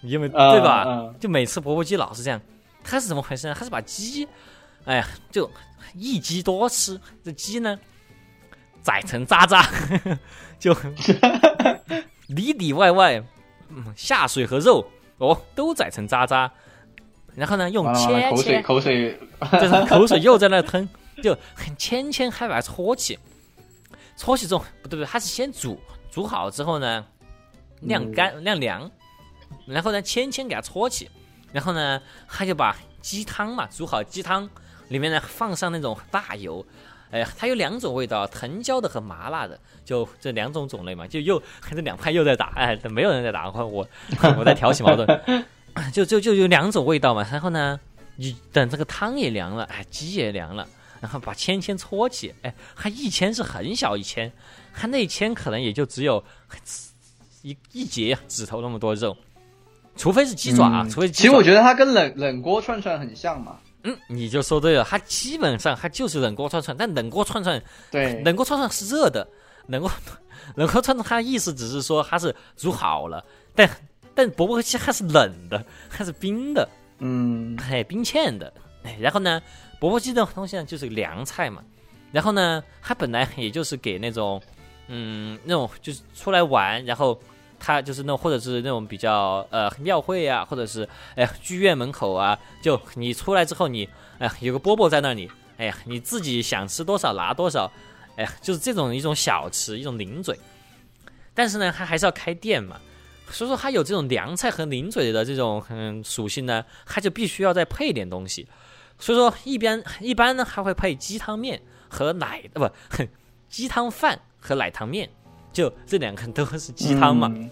你有没有、对吧？嗯就每次钵钵鸡老是这样，它是怎么回事呢？它是把鸡，哎呀，就一鸡多吃，这鸡呢宰成渣渣，就 里里外外，嗯，下水和肉哦都宰成渣渣，然后呢用完了完了，口水切切，口水，就是口水又在那喷，就很纤纤，还把它搓起，搓起之后不对不对，它是先煮，煮好之后呢晾干、晾凉，然后呢纤纤给它搓起，然后呢他就把鸡汤嘛煮好鸡汤里面呢放上那种大油。哎呀，它有两种味道，藤椒的和麻辣的，就 这两种种类嘛，就又这两派又在打，哎，没有人在打，我我我在挑起矛盾，就就就有两种味道嘛。然后呢，你等这个汤也凉了，哎，鸡也凉了，然后把签签搓起，哎，它一签是很小一签，它那一签可能也就只有一一节指头那么多肉，除非是鸡爪，除非是鸡爪其实我觉得它跟冷冷锅串串很像嘛。嗯，你就说对了，它基本上它就是冷锅串串，但冷锅串串对，冷锅串串是热的，冷锅 冷锅串串它的意思只是说它是煮好了，但但钵钵鸡它是冷的，它是冰的，嗯哎，冰嵌的。哎，然后呢，钵钵鸡这种东西呢就是凉菜嘛，然后呢，它本来也就是给那种嗯那种就是出来玩，然后。他就是那，或者是那种比较呃庙会啊，或者是哎剧院门口啊，就你出来之后你，哎有个饽饽在那里，哎呀你自己想吃多少拿多少，哎呀就是这种一种小吃一种零嘴，但是呢它还是要开店嘛，所以说它有这种凉菜和零嘴的这种嗯属性呢，它就必须要再配点东西，所以说一边一般呢还会配鸡汤面和奶呃不鸡汤饭和奶汤面，就这两个都是鸡汤嘛。嗯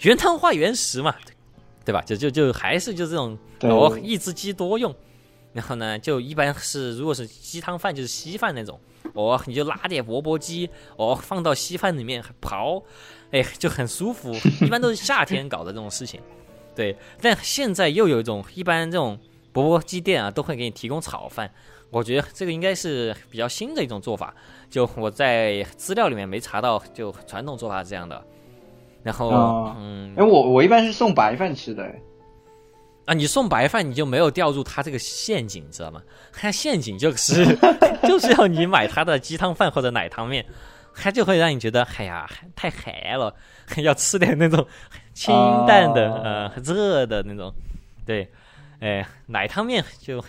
原汤化原食嘛，对吧？就就就还是就这种哦，一只鸡多用。然后呢，就一般是如果是鸡汤饭就是稀饭那种，哦，你就拉点钵钵鸡，哦，放到稀饭里面刨，哎，就很舒服。一般都是夏天搞的这种事情，对。但现在又有一种，一般这种钵钵鸡店啊，都会给你提供炒饭。我觉得这个应该是比较新的一种做法，就我在资料里面没查到，就传统做法是这样的。然后，哦嗯，哎，我我一般是送白饭吃的，哎啊，你送白饭你就没有掉入他这个陷阱，你知道吗？他陷阱就是 就是要你买他的鸡汤饭或者奶汤面，他就会让你觉得，哎呀，太寒了，要吃点那种清淡的、哦呃热的那种。对，哎，奶汤面就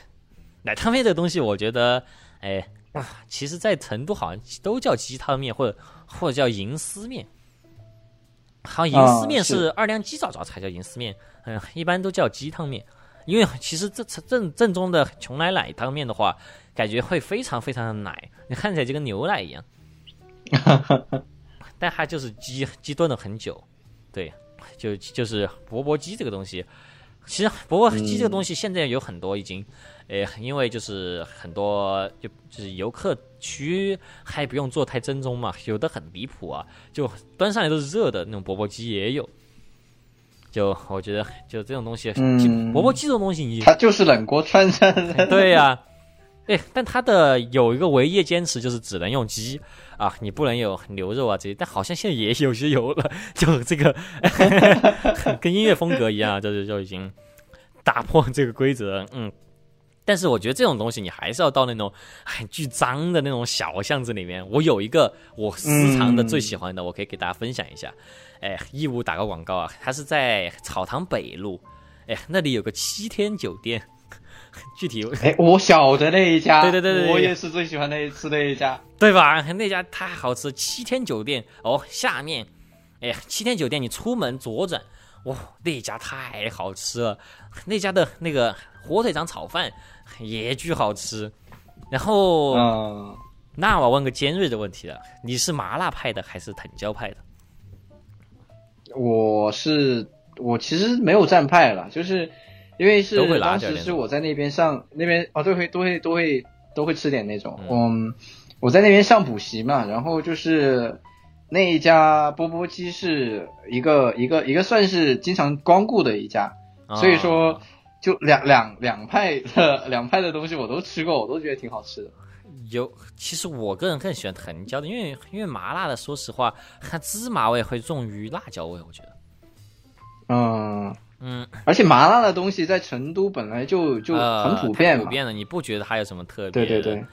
奶汤面这个东西，我觉得，哎，啊其实在成都好像都叫鸡汤面，或者或者叫银丝面。好像银丝面啊是是二两鸡爪爪才叫银丝面，嗯，一般都叫鸡汤面。因为其实这正正宗的邛崃奶汤面的话，感觉会非常非常的奶，你看起来就跟牛奶一样。但它就是鸡鸡炖了很久，对，就就是钵钵鸡这个东西。其实钵钵鸡这个东西现在有很多已经，呃，因为就是很多就就是游客区还不用做太正宗嘛，有的很离谱啊，就端上来都是热的那种钵钵鸡也有。就我觉得，就这种东西，嗯钵钵鸡这种东西你，它就是冷锅穿山。对呀、哎，但它的有一个唯一的坚持就是只能用鸡啊，你不能有牛肉啊这些。但好像现在也有些有了，就这个 跟音乐风格一样，就是就已经打破这个规则。嗯，但是我觉得这种东西你还是要到那种很巨脏的那种小巷子里面。我有一个我私藏的最喜欢的，我可以给大家分享一下。哎，义乌打个广告啊，它是在草堂北路，哎，那里有个七天酒店。具体哎，我晓得那一家，对对对对对我也是最喜欢那一次那一家。对吧？那家太好吃，七天酒店哦，下面，哎呀，七天酒店你出门左转，哇、那家太好吃了，那家的那个火腿肠炒饭也巨好吃。然后，嗯，那我问个尖锐的问题了，你是麻辣派的还是藤椒派的？我是我其实没有站派了，就是因为是当时是我在那边上那边哦，都会都会都会都会吃点那种，嗯嗯，我在那边上补习嘛，然后就是那一家钵钵鸡是一个一个一个算是经常光顾的一家，所以说啊就两两两派的两派的东西我都吃过，我都觉得挺好吃的。有，其实我个人更喜欢藤椒的，因为因为麻辣的，说实话，它芝麻味会重于辣椒味，我觉得。嗯，嗯，而且麻辣的东西在成都本来就就呃很普遍普遍的，你不觉得它有什么特别？对对对，，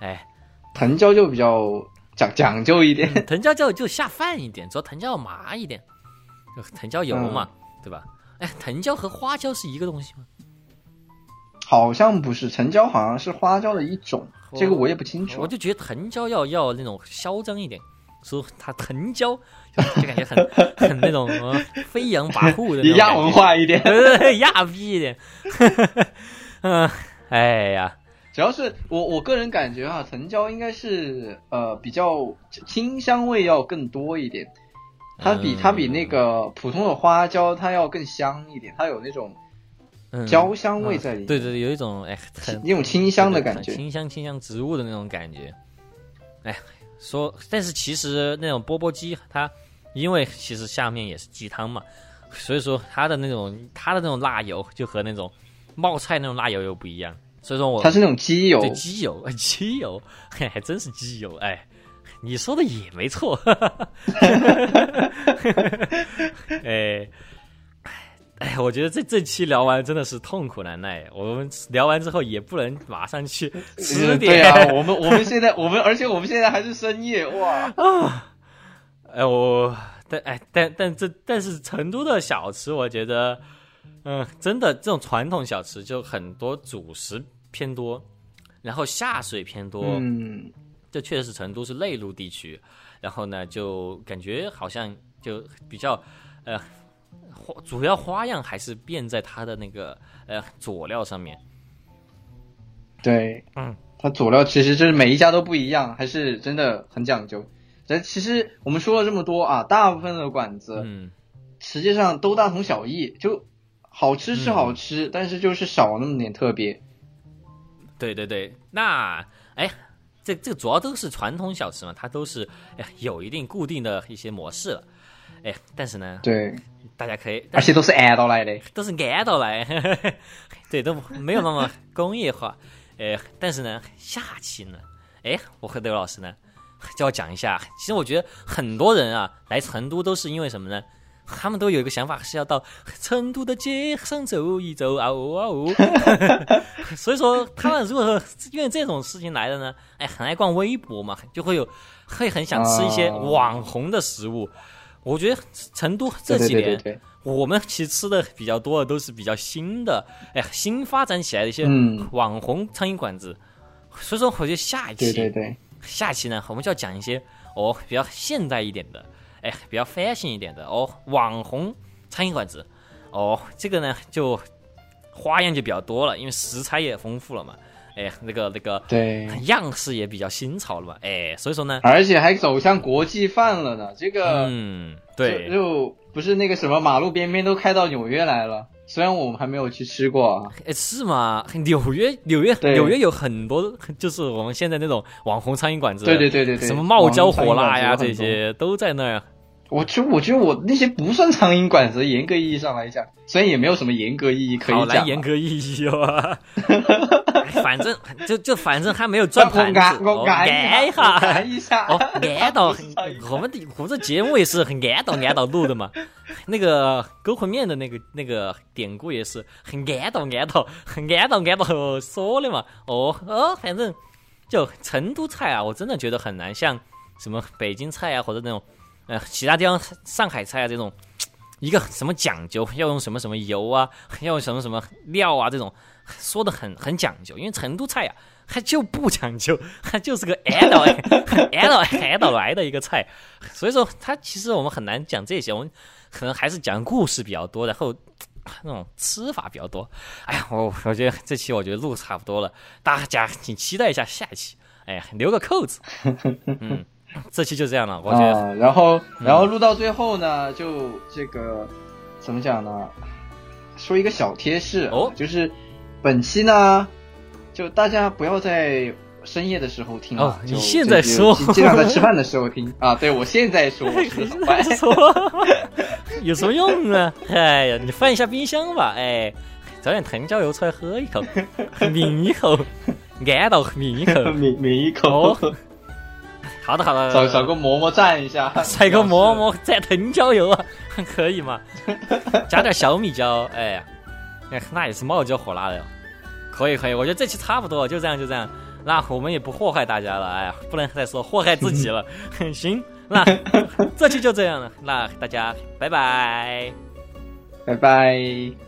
哎，藤椒就比较讲讲究一点。嗯藤椒就就下饭一点，主要藤椒要麻一点，藤椒油嘛，嗯对吧？哎，藤椒和花椒是一个东西吗？好像不是，藤椒好像是花椒的一种，这个我也不清楚。我就觉得藤椒要要那种嚣张一点，说它藤椒就就感觉很很那种呃飞扬跋扈的 亚文化一点，亚逼一点。嗯，哎呀，主要是我我个人感觉啊，藤椒应该是呃比较清香味要更多一点，它比、嗯。它比那个普通的花椒它要更香一点，它有那种嗯。椒香味在里面，对对对，有一种哎很那种清香的感觉。清香清香植物的那种感觉。哎，说，但是其实那种钵钵鸡，它因为其实下面也是鸡汤嘛，所以说它的那种它的那种辣油就和那种冒菜那种辣油又不一样。所以说我它是那种鸡油对，鸡油，哎 鸡油，嘿，还真是鸡油，哎，你说的也没错，哎。哎，我觉得这这期聊完真的是痛苦难耐。我们聊完之后也不能马上去吃嗯点。对啊，我们我们现在我们而且我们现在还是深夜哇，哎，我但哎但但这但是成都的小吃，我觉得，嗯，真的这种传统小吃就很多主食偏多，然后下水偏多。嗯，这确实是成都是内陆地区，然后呢，就感觉好像就比较呃，花主要花样还是变在它的那个呃佐料上面。对，嗯，它佐料其实就是每一家都不一样，还是真的很讲究。但其实我们说了这么多啊，大部分的馆子嗯，实际上都大同小异，就好吃是嗯好吃，但是就是少那么点特别。对对对，那哎，这这主要都是传统小吃嘛，它都是哎有一定固定的一些模式了。哎，但是呢，对，大家可以，而且都是按到来的。都是按到来，对，都没有那么工业化。哎，但是呢，下期呢，哎，我和德老师呢 就要讲一下。其实我觉得很多人啊来成都都是因为什么呢？他们都有一个想法是要到 成都的街上走一走啊哦啊哦，所以说他们如果说因为这种事情来的呢，哎，很爱逛微博嘛，就会有会很想吃一些哦网红的食物。我觉得成都这几年我们其实吃的比较多的都是比较新的，哎，新发展起来的一些嗯网红苍蝇馆子。所以说，我觉得下一期，对对对，下期呢，我们就要讲一些哦比较现代一点的，哎，比较 fashion 一点的哦网红餐饮馆子。哦，这个呢就花样就比较多了，因为食材也丰富了嘛，哎，那个那个对，样式也比较新潮了嘛，哎，所以说呢，而且还走向国际范了呢。这个嗯，就对，就不是那个什么马路边边都开到纽约来了。虽然我们还没有去吃过啊，哎，是吗？纽约，纽约，纽约有很多，就是我们现在那种网红餐饮馆子，对对对对对，什么冒椒火辣呀，这。些都在那儿。我觉我觉得我那些不算苍蝇馆子，严格意义上来讲，虽然也没有什么严格意义可以讲严格意义哦。哎反正就就反正还没有转盘子，哦我按按一一下。按一下。哦，按到 我们的我们这节目也是很按到按到录的嘛。那个勾魂面的那个那个典故也是很按到按到很按到按到说的嘛。哦哦，反正就成都菜啊，我真的觉得很难像什么北京菜啊，或者那种呃其他地方上海菜啊这种。一个什么讲究，要用什么什么油啊，要用什么什么料啊，这种 说的很很讲究。因为成都菜呀、它就不讲究，它就是个按到按到按到来的一个菜，所以说它其实我们很难讲这些，我们可能还是讲故事比较多，然后 那种吃法比较多。哎呀，我我觉得这期我觉得录差不多了，大家请期待一下下一期，哎呀，留个扣子。嗯，这期就这样了，我觉得。啊，然后然后录到最后呢，就这个怎么讲呢？说一个小贴士啊哦就是本期呢，就大家不要在深夜的时候听啊。哦你现在说尽尽量在吃饭的时候听啊。对，我现在说，我吃的很快。说有什么用呢？哎呀，你翻一下冰箱吧，哎，找点藤椒油出来喝一口，抿一口，按到抿一口。抿抿一口，哦好的好的，找找个馍馍蘸一下，塞个馍馍蘸藤椒油啊，可以吗？加点小米椒，哎呀，哎那也是冒椒火辣的哟。可以可以，我觉得这期差不多，就这样就这样。那我们也不祸害大家了，哎呀，不能再说祸害自己了。行，那这期就这样了，那大家拜拜。拜拜。